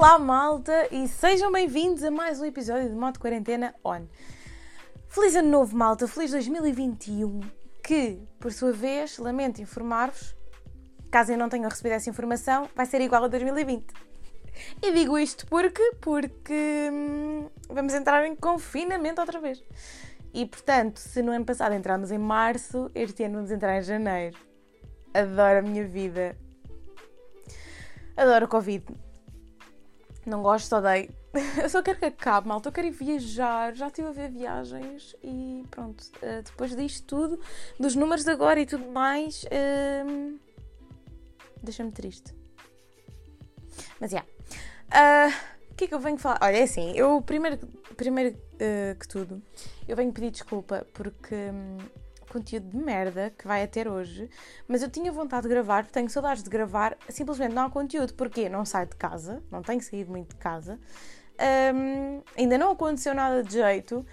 Olá, malta, e sejam bem-vindos a mais um episódio de Moto Quarentena On. Feliz ano novo, malta, feliz 2021, que, por sua vez, lamento informar-vos, caso eu não tenha recebido essa informação, vai ser igual a 2020. E digo isto porque, porque hum, vamos entrar em confinamento outra vez. E, portanto, se no ano passado entramos em março, este ano vamos entrar em janeiro. Adoro a minha vida. Adoro o Covid não gosto, odeio. Eu só quero que acabe, malta. Eu quero ir viajar. Já estive a ver viagens e pronto. Uh, depois disto tudo, dos números de agora e tudo mais, uh, deixa-me triste. Mas já. Yeah. Uh, o que é que eu venho falar? Olha, é assim. Eu, primeiro, primeiro uh, que tudo, eu venho pedir desculpa porque. Um, conteúdo de merda que vai a ter hoje, mas eu tinha vontade de gravar, tenho saudades de gravar, simplesmente não há conteúdo, porque não saio de casa, não tenho saído muito de casa, um, ainda não aconteceu nada de jeito.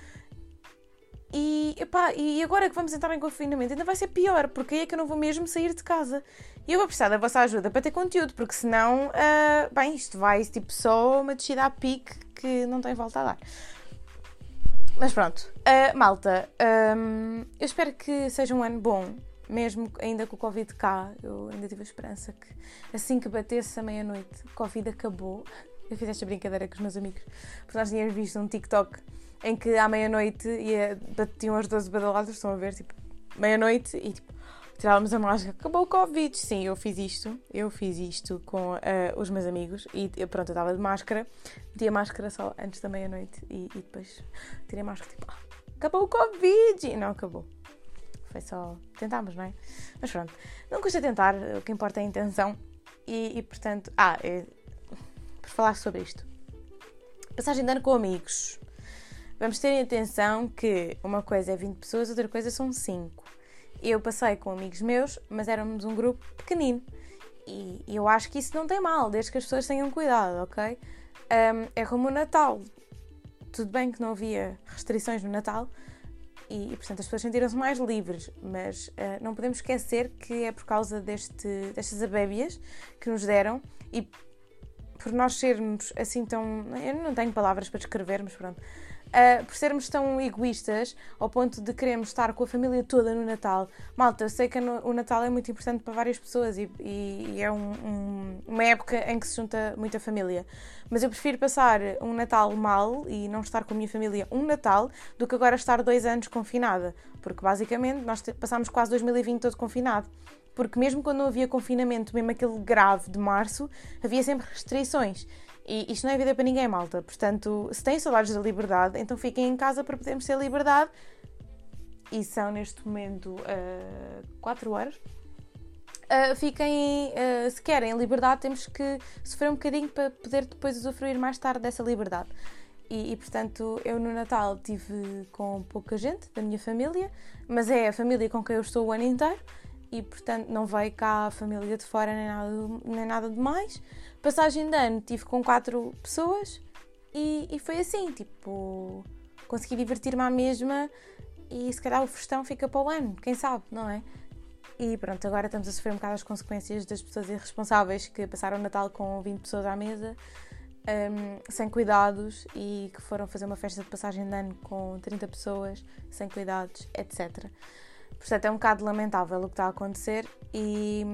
E, epá, e agora que vamos entrar em confinamento ainda vai ser pior, porque aí é que eu não vou mesmo sair de casa. E eu vou precisar da vossa ajuda para ter conteúdo, porque senão, uh, bem, isto vai tipo só uma descida a pique que não tem volta a dar. Mas pronto, uh, malta, um, eu espero que seja um ano bom, mesmo ainda com o Covid cá. Eu ainda tive a esperança que assim que batesse a meia-noite, o Covid acabou. Eu fiz esta brincadeira com os meus amigos, porque nós tínhamos visto um TikTok em que à meia-noite batiam as 12 badaladas, estão a ver, tipo, meia-noite e tipo, tirávamos a máscara, acabou o Covid. Sim, eu fiz isto, eu fiz isto com uh, os meus amigos e pronto, eu estava de máscara, meti a máscara só antes da meia-noite e, e, depois tirei a máscara, tipo, ah, acabou o Covid! E não acabou. Foi só. Tentámos, não é? Mas pronto, não custa tentar, o que importa é a intenção e, e portanto. Ah, é, por falar sobre isto. Passagem de ano com amigos. Vamos ter em atenção que uma coisa é 20 pessoas, outra coisa são 5 eu passei com amigos meus, mas éramos um grupo pequenino. E, eu acho que isso não tem mal, desde que as pessoas tenham cuidado, ok? Um, é como o Natal. Tudo bem que não havia restrições no Natal e, e portanto, as pessoas sentiram-se mais livres, mas uh, não podemos esquecer que é por causa deste, destas abébias que nos deram e por nós sermos assim tão. Eu não tenho palavras para descrevermos, pronto uh, por sermos tão egoístas ao ponto de queremos estar com a família toda no Natal. Malta, eu sei que o Natal é muito importante para várias pessoas e, e é um, um, uma época em que se junta muita família. Mas eu prefiro passar um Natal mal e não estar com a minha família um Natal do que agora estar dois anos confinada. Porque basicamente nós passámos quase 2020 todo confinado porque mesmo quando não havia confinamento, mesmo aquele grave de março, havia sempre restrições. E isto não é vida para ninguém, malta. Portanto, se têm saudades da liberdade, então fiquem em casa para podermos ter liberdade. E são neste momento 4 uh, horas. Uh, fiquem, uh, se querem liberdade, temos que sofrer um bocadinho para poder depois usufruir mais tarde dessa liberdade. E, e, portanto, eu no Natal tive com pouca gente da minha família, mas é a família com quem eu estou o ano inteiro e portanto não veio cá a família de fora nem nada, nem nada de mais. Passagem de ano tive com quatro pessoas e, e foi assim, tipo, consegui divertir-me à mesma e se calhar o festão fica para o ano, quem sabe, não é? E pronto, agora estamos a sofrer um bocado as consequências das pessoas irresponsáveis que passaram o Natal com 20 pessoas à mesa, um, sem cuidados e que foram fazer uma festa de passagem de ano com 30 pessoas, sem cuidados, etc. Portanto, é um bocado lamentável o que está a acontecer e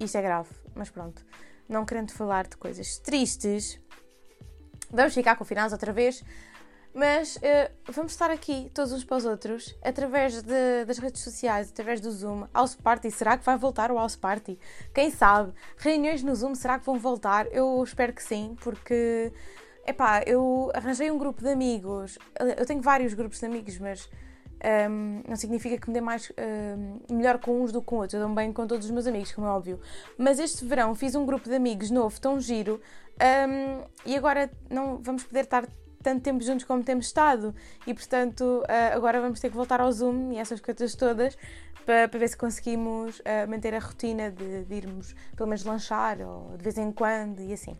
isto é grave, mas pronto. Não querendo falar de coisas tristes, vamos ficar confinados outra vez, mas uh, vamos estar aqui todos uns para os outros, através de, das redes sociais, através do Zoom. House Party, será que vai voltar o House Party? Quem sabe? Reuniões no Zoom, será que vão voltar? Eu espero que sim, porque, epá, eu arranjei um grupo de amigos, eu tenho vários grupos de amigos, mas um, não significa que me dê mais um, melhor com uns do que com outros. Eu dou bem com todos os meus amigos, como é óbvio. Mas este verão fiz um grupo de amigos novo, tão giro, um, e agora não vamos poder estar tanto tempo juntos como temos estado. E portanto, uh, agora vamos ter que voltar ao Zoom e essas coisas todas para, para ver se conseguimos uh, manter a rotina de, de irmos pelo menos lanchar ou de vez em quando e assim.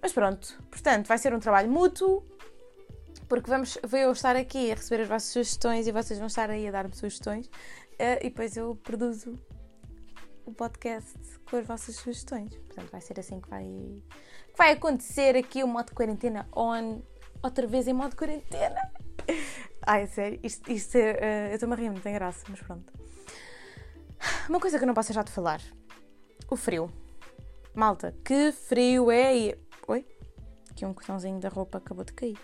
Mas pronto, portanto, vai ser um trabalho mútuo porque vamos, vou eu estar aqui a receber as vossas sugestões e vocês vão estar aí a dar-me sugestões uh, e depois eu produzo o podcast com as vossas sugestões. Portanto, vai ser assim que vai, que vai acontecer aqui o modo quarentena on, outra vez em modo quarentena. Ai, sério, isto, isto uh, eu estou-me a rir, não tem graça, mas pronto. Uma coisa que eu não posso deixar de falar: o frio. Malta, que frio é. Oi? Aqui um cotãozinho da roupa acabou de cair.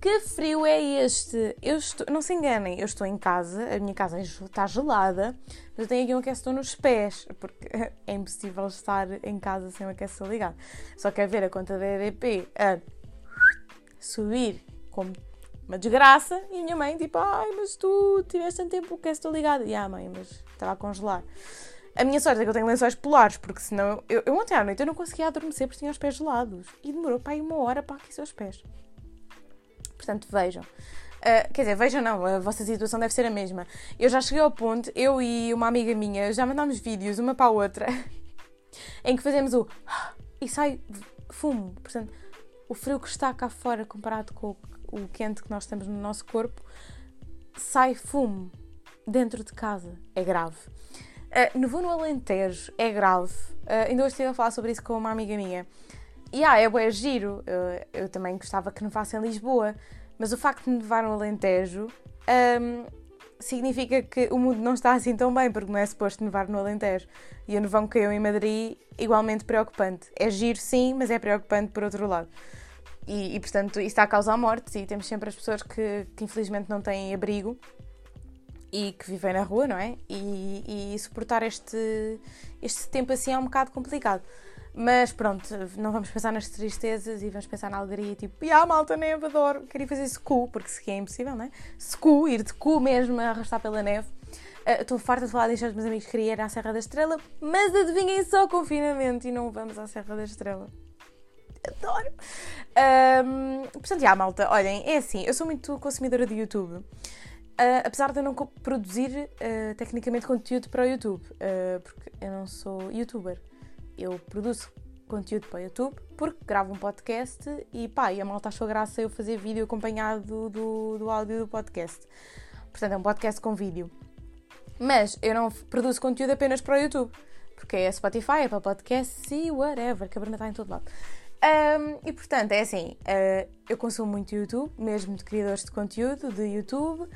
Que frio é este? Eu estou, não se enganem, eu estou em casa, a minha casa está gelada, mas eu tenho aqui um aquecedor nos pés, porque é impossível estar em casa sem o aquecedor ligado. Só quer ver a conta da EDP a subir como uma desgraça e a minha mãe tipo, ai, mas tu tiveste tanto tempo o aquecedor ligado. E ah, mãe, mas estava a congelar. A minha sorte é que eu tenho lençóis polares, porque senão. Eu, eu ontem à noite eu não conseguia adormecer porque tinha os pés gelados. E demorou para aí uma hora para aquecer os pés. Portanto, vejam. Uh, quer dizer, vejam não, a vossa situação deve ser a mesma. Eu já cheguei ao ponto, eu e uma amiga minha já mandámos vídeos uma para a outra em que fazemos o e sai fumo. Portanto, o frio que está cá fora comparado com o quente que nós temos no nosso corpo, sai fumo dentro de casa. É grave. Uh, no voo no Alentejo é grave. Uh, ainda hoje estive a falar sobre isso com uma amiga minha. E ah, é bué giro. Eu, eu também gostava que nevasse em Lisboa, mas o facto de nevar no Alentejo um, significa que o mundo não está assim tão bem, porque não é suposto nevar no Alentejo. E o nevão que caiu em Madrid, igualmente preocupante. É giro, sim, mas é preocupante por outro lado. E, e portanto, isso está a causar mortes e temos sempre as pessoas que, que infelizmente não têm abrigo e que vivem na rua, não é? E, e suportar este, este tempo assim é um bocado complicado. Mas pronto, não vamos pensar nas tristezas e vamos pensar na alegria, tipo, e ah, malta, neve, adoro, queria fazer secu, porque sequi é impossível, não é? Secu, ir de cu mesmo, a arrastar pela neve. Uh, estou farta de falar disto aos meus amigos, queria ir à Serra da Estrela, mas adivinhem só confinamento e não vamos à Serra da Estrela. Adoro! Um, portanto, já, malta, olhem, é assim, eu sou muito consumidora de YouTube. Uh, apesar de eu não produzir uh, tecnicamente conteúdo para o YouTube, porque eu não sou youtuber eu produzo conteúdo para o YouTube porque gravo um podcast e pá, e a malta achou graça eu fazer vídeo acompanhado do, do áudio do podcast. Portanto, é um podcast com vídeo. Mas eu não produzo conteúdo apenas para o YouTube, porque é Spotify, é para podcast e whatever, que a Bruna está em todo lado. Um, e portanto, é assim, uh, eu consumo muito YouTube, mesmo de criadores de conteúdo de YouTube.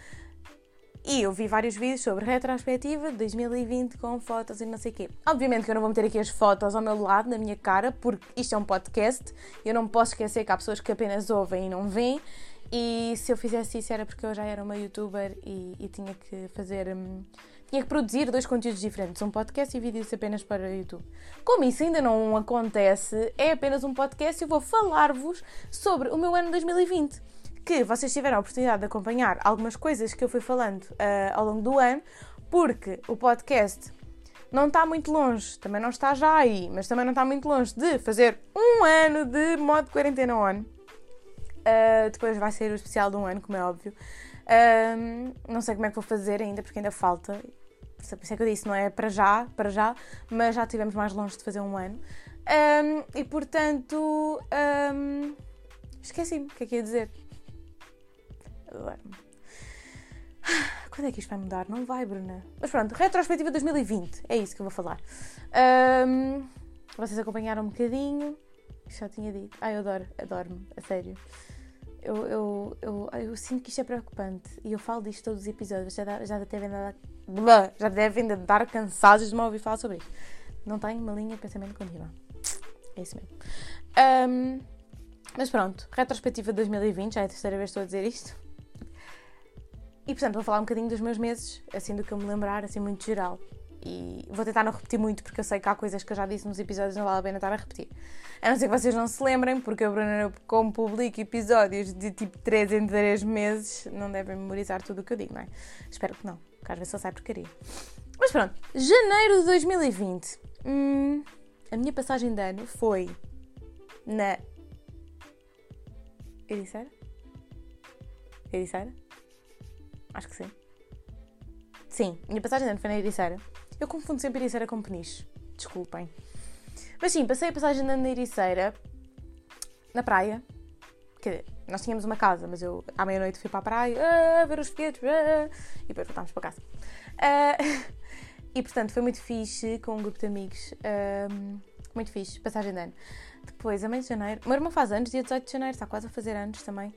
E eu vi vários vídeos sobre retrospectiva de 2020 com fotos e não sei o quê. Obviamente que eu não vou meter aqui as fotos ao meu lado, na minha cara, porque isto é um podcast. Eu não posso esquecer que há pessoas que apenas ouvem e não veem. E se eu fizesse isso era porque eu já era uma youtuber e, e tinha que fazer. Hum, tinha que produzir dois conteúdos diferentes, um podcast e vídeos apenas para o YouTube. Como isso ainda não acontece, é apenas um podcast e eu vou falar-vos sobre o meu ano 2020 que vocês tiveram a oportunidade de acompanhar algumas coisas que eu fui falando uh, ao longo do ano, porque o podcast não está muito longe, também não está já aí, mas também não está muito longe de fazer um ano de modo quarentena on. Uh, depois vai ser o especial de um ano, como é óbvio. Uh, não sei como é que vou fazer ainda, porque ainda falta. Por isso é que eu disse, não é para já, para já, mas já estivemos mais longe de fazer um ano. Um, e portanto, um, esqueci-me o que é que ia dizer. Quando é que isto vai mudar? Não vai, Bruna. Mas pronto, retrospectiva 2020. É isso que eu vou falar. Um, vocês acompanharam um bocadinho. Já tinha dito. Ai, eu adoro, adoro-me, a sério. Eu, eu, eu, eu, sinto que isto é preocupante. E eu falo disto todos os episódios. Já, já devem dar. Já devem cansados de me ouvir falar sobre isto. Não tenho uma linha de pensamento contínua. É isso mesmo. Um, mas pronto, retrospectiva de 2020, já é a terceira vez que estou a dizer isto. E portanto vou falar um bocadinho dos meus meses, assim do que eu me lembrar, assim muito geral. E vou tentar não repetir muito, porque eu sei que há coisas que eu já disse nos episódios não vale a pena estar a repetir. A não ser que vocês não se lembrem, porque eu, Bruna, como publico episódios de tipo 3 em 3 meses, não devem memorizar tudo o que eu digo, não é? Espero que não, porque às vezes só sai porcaria. Mas pronto, janeiro de 2020. Hum, a minha passagem de ano foi na. Ericeira? Ericeira? Acho que sim. Sim, minha passagem de ano foi na Ericeira. Eu confundo sempre Ericeira com Peniche. Desculpem. Mas sim, passei a passagem de ano na Ericeira, na praia. Quer dizer, nós tínhamos uma casa, mas eu à meia-noite fui para a praia, a ver os foguetes, e depois voltámos para casa. Uh, E portanto foi muito fixe com um grupo de amigos. Um, muito fixe, passagem de ano. Depois, a meio de janeiro. O meu irmão faz anos, dia 18 de janeiro, está quase a fazer anos também.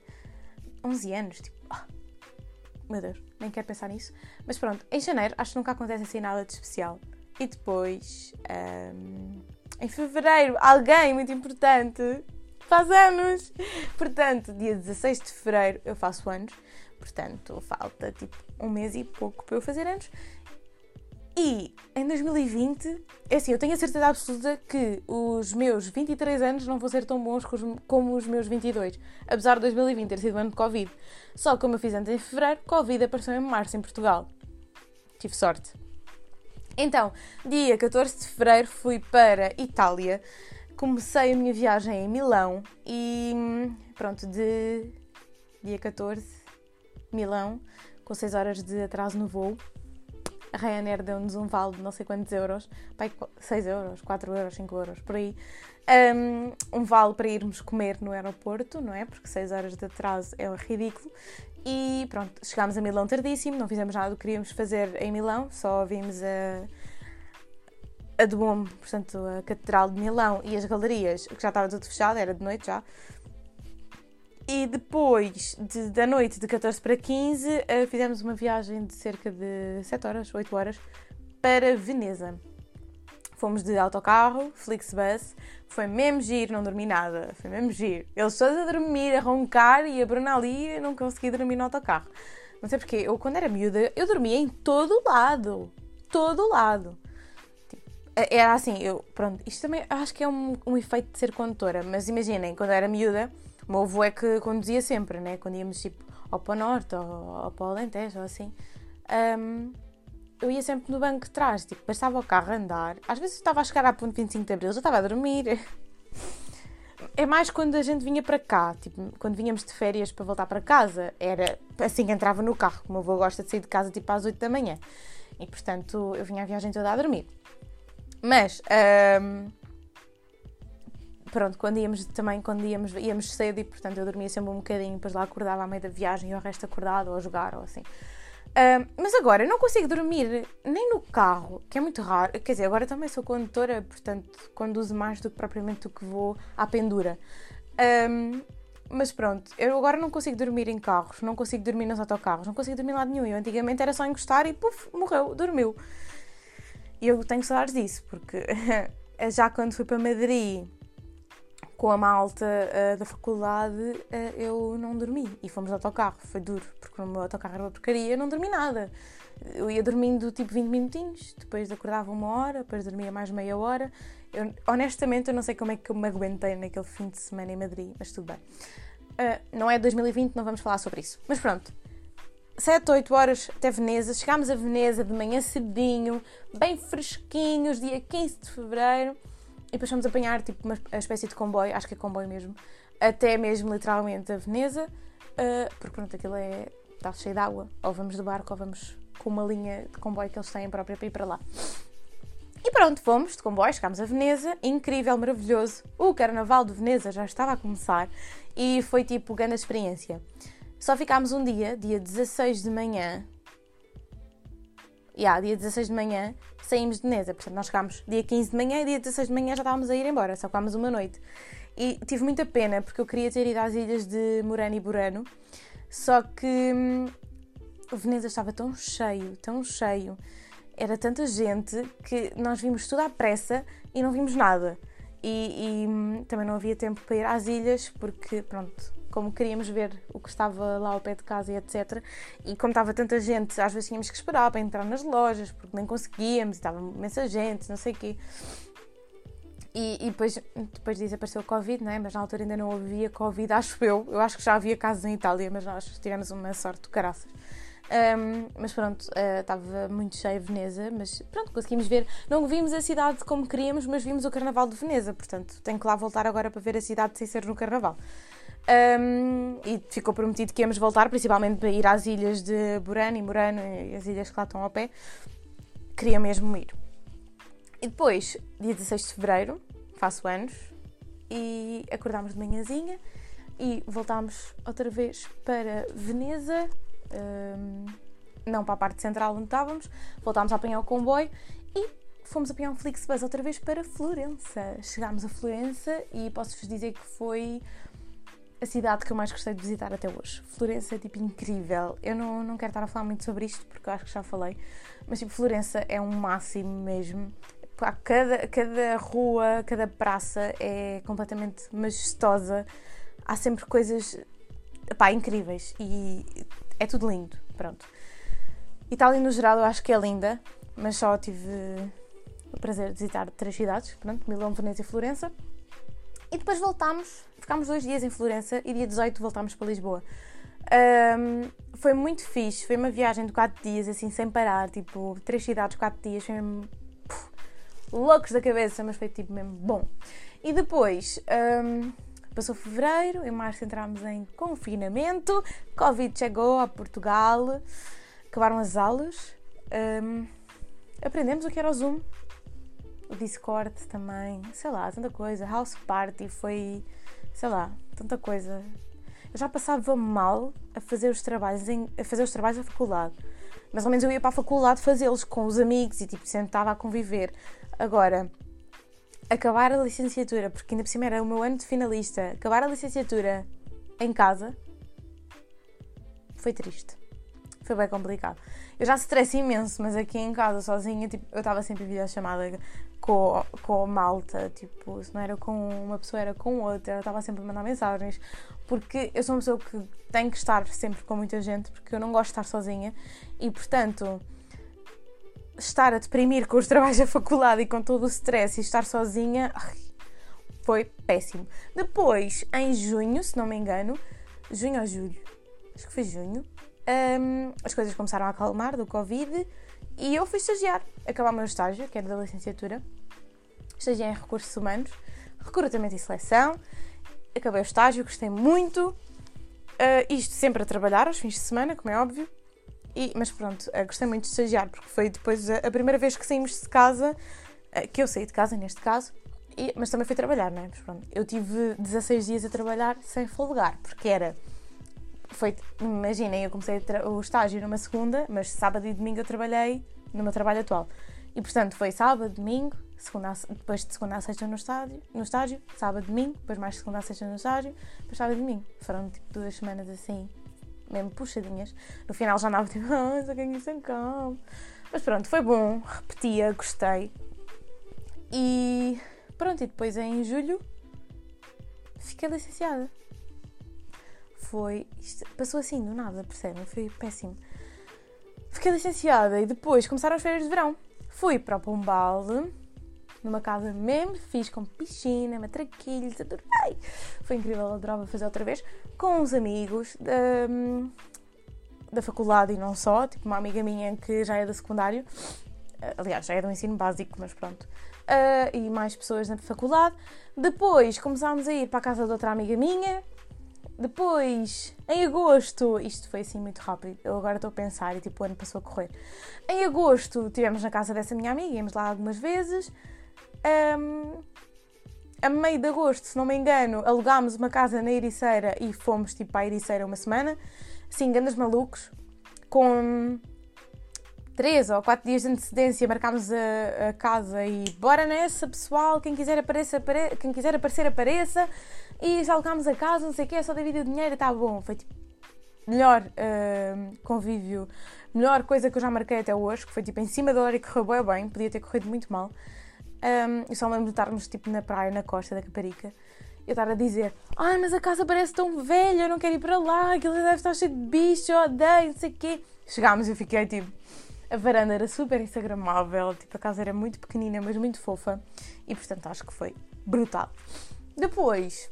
11 anos, tipo. Oh, meu Deus, nem quero pensar nisso. Mas pronto, em janeiro acho que nunca acontece assim nada de especial. E depois, um, em fevereiro, alguém muito importante faz anos. Portanto, dia 16 de fevereiro eu faço anos. Portanto, falta tipo um mês e pouco para eu fazer anos. E em 2020, é assim, eu tenho a certeza absoluta que os meus 23 anos não vão ser tão bons como os meus 22. Apesar de 2020 ter sido um ano de Covid. Só que como eu fiz antes em fevereiro, Covid apareceu em março em Portugal. Tive sorte. Então, dia 14 de fevereiro fui para Itália. Comecei a minha viagem em Milão e pronto, de dia 14, Milão, com 6 horas de atraso no voo a Ryanair deu-nos um vale de não sei quantos euros, pai, 6 euros, 4 euros, 5 euros, por aí. Um, um vale para irmos comer no aeroporto, não é? Porque 6 horas de atraso é ridículo. E pronto, chegámos a Milão tardíssimo, não fizemos nada do que queríamos fazer em Milão, só vimos a, a Duomo, portanto a Catedral de Milão e as galerias, que já estava tudo fechado, era de noite já. E depois de, da noite de 14 para 15, uh, eh, fizemos uma viagem de cerca de 7 horas, 8 horas, para Veneza. Fomos de autocarro, Flixbus, foi mesmo giro, não dormi nada, foi mesmo giro. Eles todos a dormir, a roncar e a Bruna ali, não consegui dormir no autocarro. Não sei porquê, eu quando era miúda, eu dormia em todo lado, todo lado. Tipo, era assim, eu, pronto, isto também acho que é um, um efeito de ser condutora, mas imaginem, quando eu era miúda, o meu avô é que conduzia sempre, né? Quando íamos tipo ao para o norte ou, ou para o Alentejo ou assim. Um, eu ia sempre no banco de trás, tipo, bastava o carro andar. Às vezes eu estava a chegar à ponte 25 de Abril, já estava a dormir. É mais quando a gente vinha para cá, tipo, quando vinhamos de férias para voltar para casa, era assim que entrava no carro, como o meu avô gosta de sair de casa tipo às 8 da manhã. E portanto eu vinha a viagem toda a dormir. Mas um, pronto, quando íamos também, quando íamos, íamos cedo e portanto eu dormia sempre um bocadinho, depois lá acordava à meio da viagem e o resto acordado ou a jogar ou assim. Uh, mas agora eu não consigo dormir nem no carro, que é muito raro. Quer dizer, agora também sou condutora, portanto conduzo mais do que propriamente do que vou à pendura. Um, mas pronto, eu agora não consigo dormir em carros, não consigo dormir nos autocarros, não consigo dormir em lado nenhum. Eu antigamente era só encostar e puf, morreu, dormiu. E eu tenho saudades disso, porque já quando fui para Madrid com a malta uh, da faculdade uh, eu não dormi e fomos de autocarro, foi duro, porque o meu autocarro era uma porcaria, eu não dormi nada. Eu ia dormindo tipo 20 minutinhos, depois acordava uma hora, depois dormia mais meia hora. Eu, honestamente, eu não sei como é que eu me aguentei naquele fim de semana em Madrid, mas tudo bem. Uh, não é 2020, não vamos falar sobre isso. Mas pronto, 7, 8 horas até Veneza. Chegámos a Veneza de manhã cedinho, bem fresquinhos, dia 15 de fevereiro. Depois fomos apanhar tipo uma espécie de comboio, acho que é comboio mesmo, até mesmo literalmente a Veneza, uh, porque pronto, aquilo é. está cheio de água. Ou vamos de barco ou vamos com uma linha de comboio que eles têm própria para ir para lá. E pronto, fomos de comboio, chegámos a Veneza, incrível, maravilhoso. O Carnaval de Veneza já estava a começar e foi tipo grande experiência. Só ficámos um dia, dia 16 de manhã, yeah, dia 16 de manhã saímos de Veneza. Portanto, nós chegámos dia 15 de manhã e dia 16 de manhã já estávamos a ir embora, só ficámos uma noite. E tive muita pena porque eu queria ter ido às ilhas de Murano e Burano, só que hum, Veneza estava tão cheio, tão cheio, era tanta gente que nós vimos tudo à pressa e não vimos nada. E, e hum, também não havia tempo para ir às ilhas porque, pronto, como queríamos ver o que estava lá ao pé de casa e etc. E como estava tanta gente, às vezes tínhamos que esperar para entrar nas lojas, porque nem conseguíamos, estava imensa gente, não sei o quê. E, e, depois, depois disso apareceu o Covid, não é? mas na altura ainda não havia Covid, acho eu. Eu acho que já havia casos em Itália, mas nós tivemos uma sorte de caraças. Um, mas pronto, uh, estava muito cheia Veneza, mas pronto, conseguimos ver. Não vimos a cidade como queríamos, mas vimos o Carnaval de Veneza, portanto tenho que lá voltar agora para ver a cidade sem ser no Carnaval. Um, e ficou prometido que íamos voltar, principalmente para ir às ilhas de Burano e Murano e as ilhas que lá estão ao pé. Queria mesmo ir. E depois, dia 16 de fevereiro, faço anos, e acordámos de manhãzinha e voltámos outra vez para Veneza. Um, não para a parte central onde estávamos, voltámos a apanhar o comboio e fomos apanhar um Flixbus outra vez para Florença. Chegámos a Florença e posso-vos dizer que foi a cidade que eu mais gostei de visitar até hoje. Florença é tipo incrível. Eu não, não quero estar a falar muito sobre isto porque eu acho que já falei, mas tipo, Florença é um máximo mesmo. Cada, cada rua, cada praça é completamente majestosa. Há sempre coisas pá, incríveis e é tudo lindo. Pronto. Itália no geral eu acho que é linda, mas só tive o prazer de visitar três cidades, pronto, Milão, Veneza e Florença. E depois voltámos, ficámos dois dias em Florença e dia 18 voltámos para Lisboa. Um, foi muito fixe, foi uma viagem de 4 dias, assim, sem parar, tipo, três cidades, 4 dias, foi mesmo puf, loucos da cabeça, mas foi tipo mesmo bom. E depois, um, passou fevereiro, em março entramos em confinamento, Covid chegou a Portugal, acabaram as aulas, um, aprendemos o que era o Zoom, o Discord também, sei lá, tanta coisa. House Party foi, sei lá, tanta coisa. Eu já passava mal a fazer os trabalhos, em, a fazer os trabalhos da faculdade. Mas ao menos eu ia para a faculdade fazê-los com os amigos e tipo, sentava a conviver. Agora, acabar a licenciatura, porque ainda por cima era o meu ano de finalista, acabar a licenciatura em casa foi triste. Foi bem complicado. Eu já stressei imenso, mas aqui em casa sozinha, tipo, eu estava sempre em videochamada com, com a malta, tipo, se não era com uma pessoa, era com outra, eu estava sempre a mandar mensagens, porque eu sou uma pessoa que tem que estar sempre com muita gente, porque eu não gosto de estar sozinha. E, portanto, estar a deprimir com os trabalhos da faculdade e com todo o stress e estar sozinha foi péssimo. Depois, em junho, se não me engano, junho ou julho, acho que foi junho, um, as coisas começaram a acalmar do Covid e eu fui estagiar, acabar o meu estágio, que era da licenciatura. Estagiei em recursos humanos, recrutamento e seleção. Acabei o estágio, gostei muito. Uh, isto sempre a trabalhar, aos fins de semana, como é óbvio. E, mas pronto, uh, gostei muito de estagiar, porque foi depois a, a primeira vez que saímos de casa, uh, que eu saí de casa neste caso, e, mas também fui trabalhar, não é? Mas pronto, eu tive 16 dias a trabalhar sem folgar, porque era foi, imaginem, eu comecei o estágio numa segunda, mas sábado e domingo eu trabalhei no meu trabalho atual. E portanto foi sábado, domingo, segunda, depois de segunda a sexta no estágio, no estágio, sábado, domingo, depois mais segunda a sexta no estágio, depois sábado e domingo. Foram tipo duas semanas assim, mesmo puxadinhas. No final já andava tipo, ah, só ganhei sem calma. Mas pronto, foi bom, repetia, gostei. E pronto, e depois em julho fiquei licenciada foi. Isto passou assim do nada, percebem? Foi péssimo. Fiquei licenciada e depois começaram as férias de verão. Fui para o Pombal, numa casa mesmo fiz com piscina, matraquilhos, adorei! Foi incrível, adorava fazer outra vez, com uns amigos da, da faculdade e não só, tipo uma amiga minha que já é da secundário, aliás, já é do ensino básico, mas pronto, uh, e mais pessoas na faculdade. Depois começámos a ir para a casa de outra amiga minha, depois, em agosto, isto foi assim muito rápido, eu agora estou a pensar e tipo o ano passou a correr. Em agosto estivemos na casa dessa minha amiga, íamos lá algumas vezes. Um, a meio de agosto, se não me engano, alugámos uma casa na Ericeira e fomos tipo para a Ericeira uma semana. Assim, grandes malucos, com três ou quatro dias de antecedência marcámos a, a, casa e bora nessa, pessoal, quem quiser, apareça, apare... quem quiser aparecer apareça e já alugámos a casa, não sei o que, é só devido o dinheiro, está bom. Foi tipo, melhor uh, convívio, melhor coisa que eu já marquei até hoje, que foi tipo em cima da hora e correu bem, bem, podia ter corrido muito mal. Um, e só lembro de estarmos tipo na praia, na costa da Caparica, eu estar a dizer: Ai, mas a casa parece tão velha, eu não quero ir para lá, aquilo deve estar cheio de bicho, eu odeio, não sei o quê. Chegámos e eu fiquei tipo. A varanda era super instagramável, tipo, a casa era muito pequenina, mas muito fofa, e portanto acho que foi brutal. Depois,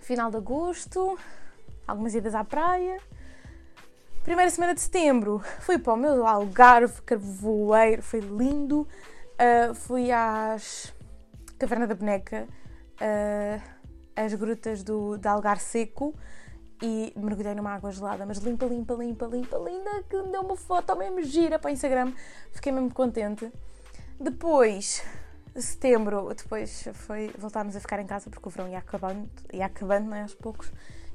final de agosto, algumas idas à praia. Primeira semana de setembro fui para o meu Algarve, Carvoeiro, foi lindo. Uh, fui às Caverna da Boneca, uh, às grutas do, de Algar Seco e mergulhei numa água gelada, mas limpa, limpa, limpa, limpa, linda, que me deu uma foto mesmo gira para o Instagram. Fiquei mesmo contente. Depois, setembro, depois foi, voltámos a ficar em casa porque o verão ia acabando, ia acabando né, aos poucos.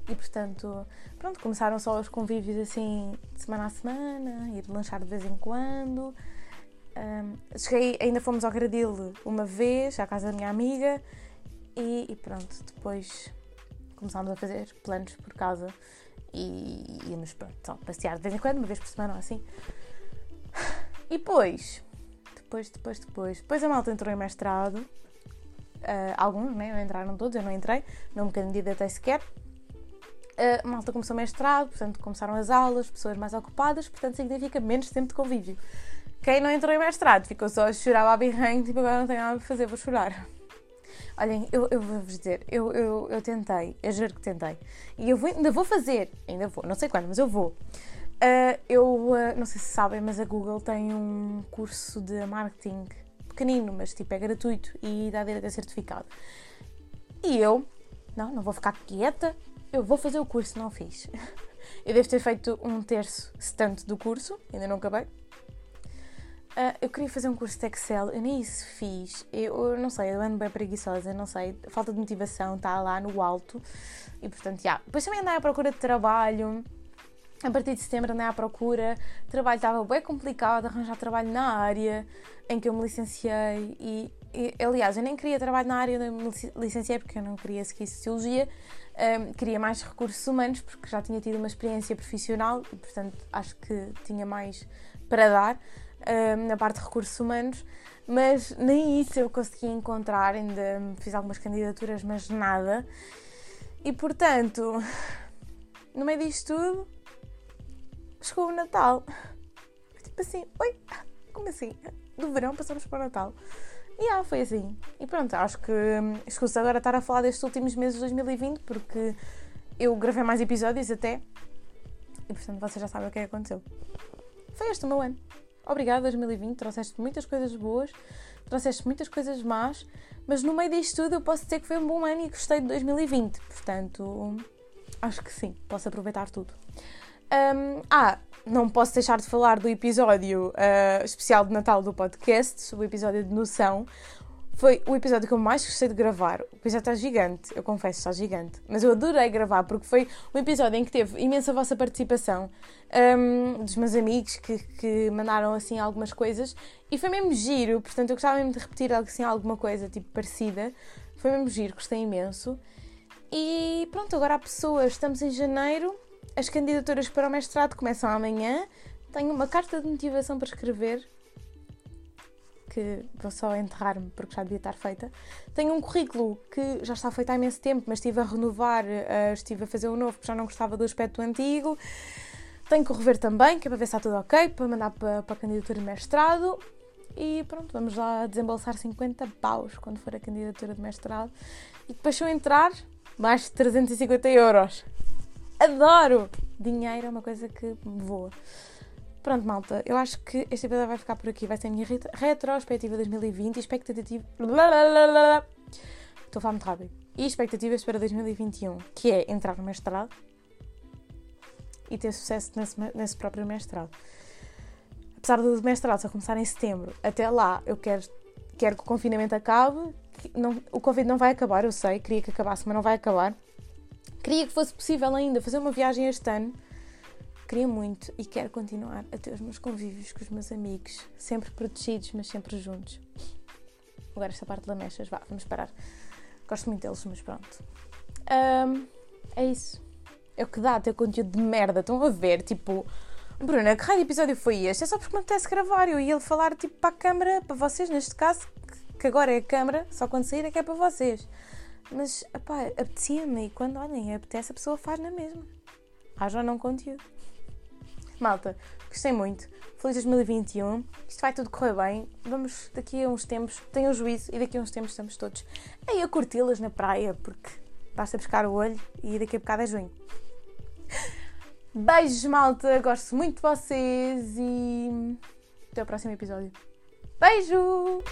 E portanto, pronto, começaram só os convívios assim de semana a semana, ir lanchar de vez em quando. Um, cheguei, ainda fomos ao Gradil uma vez, à casa da minha amiga, e, e pronto, depois começámos a fazer planos por casa e íamos pronto, só passear de vez em quando, uma vez por semana ou assim. E depois, depois, depois, depois, depois a malta entrou em mestrado. Uh, alguns, né? Não entraram todos, eu não entrei, não me candidatei sequer. Uh, a malta começou mestrado, portanto começaram as aulas, pessoas mais ocupadas, portanto significa menos tempo de convívio. Quem não entrou em mestrado ficou só a chorar a birranho, tipo agora não tenho nada para fazer, vou chorar. Olhem, eu, eu vou-vos dizer, eu, eu, eu tentei, eu juro que tentei. E eu vou, ainda vou fazer, ainda vou, não sei quando, mas eu vou. Uh, eu uh, não sei se sabem, mas a Google tem um curso de marketing pequenino, mas tipo é gratuito e dá direito a certificado. E eu, não, não vou ficar quieta, eu vou fazer o curso, não fiz. Eu devo ter feito um terço tanto do curso, ainda não acabei. Uh, eu queria fazer um curso de Excel, eu nem isso fiz. Eu, eu não sei, eu ando bem preguiçosa, não sei, falta de motivação, está lá no alto. E portanto, já. Depois também andei à procura de trabalho a partir de setembro andei à procura, o trabalho estava bem complicado, arranjar trabalho na área em que eu me licenciei e, e aliás, eu nem queria trabalho na área onde me licenciei porque eu não queria seguir Sociologia, um, queria mais recursos humanos porque já tinha tido uma experiência profissional e, portanto, acho que tinha mais para dar um, na parte de recursos humanos, mas nem isso eu consegui encontrar, ainda fiz algumas candidaturas, mas nada. E, portanto, no meio disto tudo, chegou o Natal. Tipo assim, oi, como assim? Do verão passamos para o Natal. E ah, foi assim. E pronto, acho que hum, escuso agora estar a falar destes últimos meses de 2020 porque eu gravei mais episódios até. E portanto vocês já sabem o que é que aconteceu. Foi este o meu ano. Obrigada 2020, trouxeste muitas coisas boas, trouxeste muitas coisas más, mas no meio disto tudo eu posso dizer que foi um bom ano e gostei de 2020. Portanto, acho que sim, posso aproveitar tudo. Um, ah, não posso deixar de falar do episódio uh, especial de Natal do podcast, o episódio de Noção. Foi o episódio que eu mais gostei de gravar. O episódio está gigante, eu confesso, está gigante. Mas eu adorei gravar porque foi um episódio em que teve imensa vossa participação, um, dos meus amigos que, que mandaram assim algumas coisas e foi mesmo giro. Portanto, eu gostava mesmo de repetir assim, alguma coisa tipo parecida. Foi mesmo giro, gostei imenso. E pronto, agora há pessoas, estamos em janeiro, as candidaturas para o mestrado começam amanhã. Tenho uma carta de motivação para escrever, que vou só enterrar-me porque já devia estar feita. Tenho um currículo que já está feito há imenso tempo, mas estive a renovar, uh, estive a fazer um novo porque já não gostava do aspecto antigo. Tenho que rever também, que é para ver se está tudo ok, para mandar para, para a candidatura de mestrado. E pronto, vamos lá desembolsar 50 paus quando for a candidatura de mestrado. E depois, se eu entrar, mais de 350 euros. Adoro! Dinheiro é uma coisa que me voa. Pronto, malta, eu acho que este episódio vai ficar por aqui. Vai ser a minha retrospectiva 2020 e expectativa. Estou a falar muito rápido. E expectativas para 2021, que é entrar no mestrado e ter sucesso nesse, nesse próprio mestrado. Apesar do mestrado só começar em setembro, até lá eu quero, quero que o confinamento acabe. Não, o Covid não vai acabar, eu sei, queria que acabasse, mas não vai acabar. Queria que fosse possível ainda fazer uma viagem este ano. Queria muito e quero continuar a ter os meus convívios com os meus amigos, sempre protegidos, mas sempre juntos. Agora esta parte da mechas, vá, vamos parar. Gosto muito deles, mas pronto. Um, é isso. É o que dá ter conteúdo de merda. Estão a ver, tipo, Bruna, que raio de episódio foi este? É só porque me apetece gravar. Eu ia falar tipo para a câmara, para vocês, neste caso, que agora é a câmara, só quando sair é que é para vocês. Mas, apetecia-me e quando, olhem, apetece, a pessoa faz na mesma. Haja ou não conteúdo. Malta, gostei muito. Feliz 2021. Isto vai tudo correr bem. Vamos daqui a uns tempos, tenham juízo, e daqui a uns tempos estamos todos aí a curti-las na praia, porque basta buscar o olho e daqui a bocado é junho. Beijos, malta. Gosto muito de vocês e até o próximo episódio. Beijo!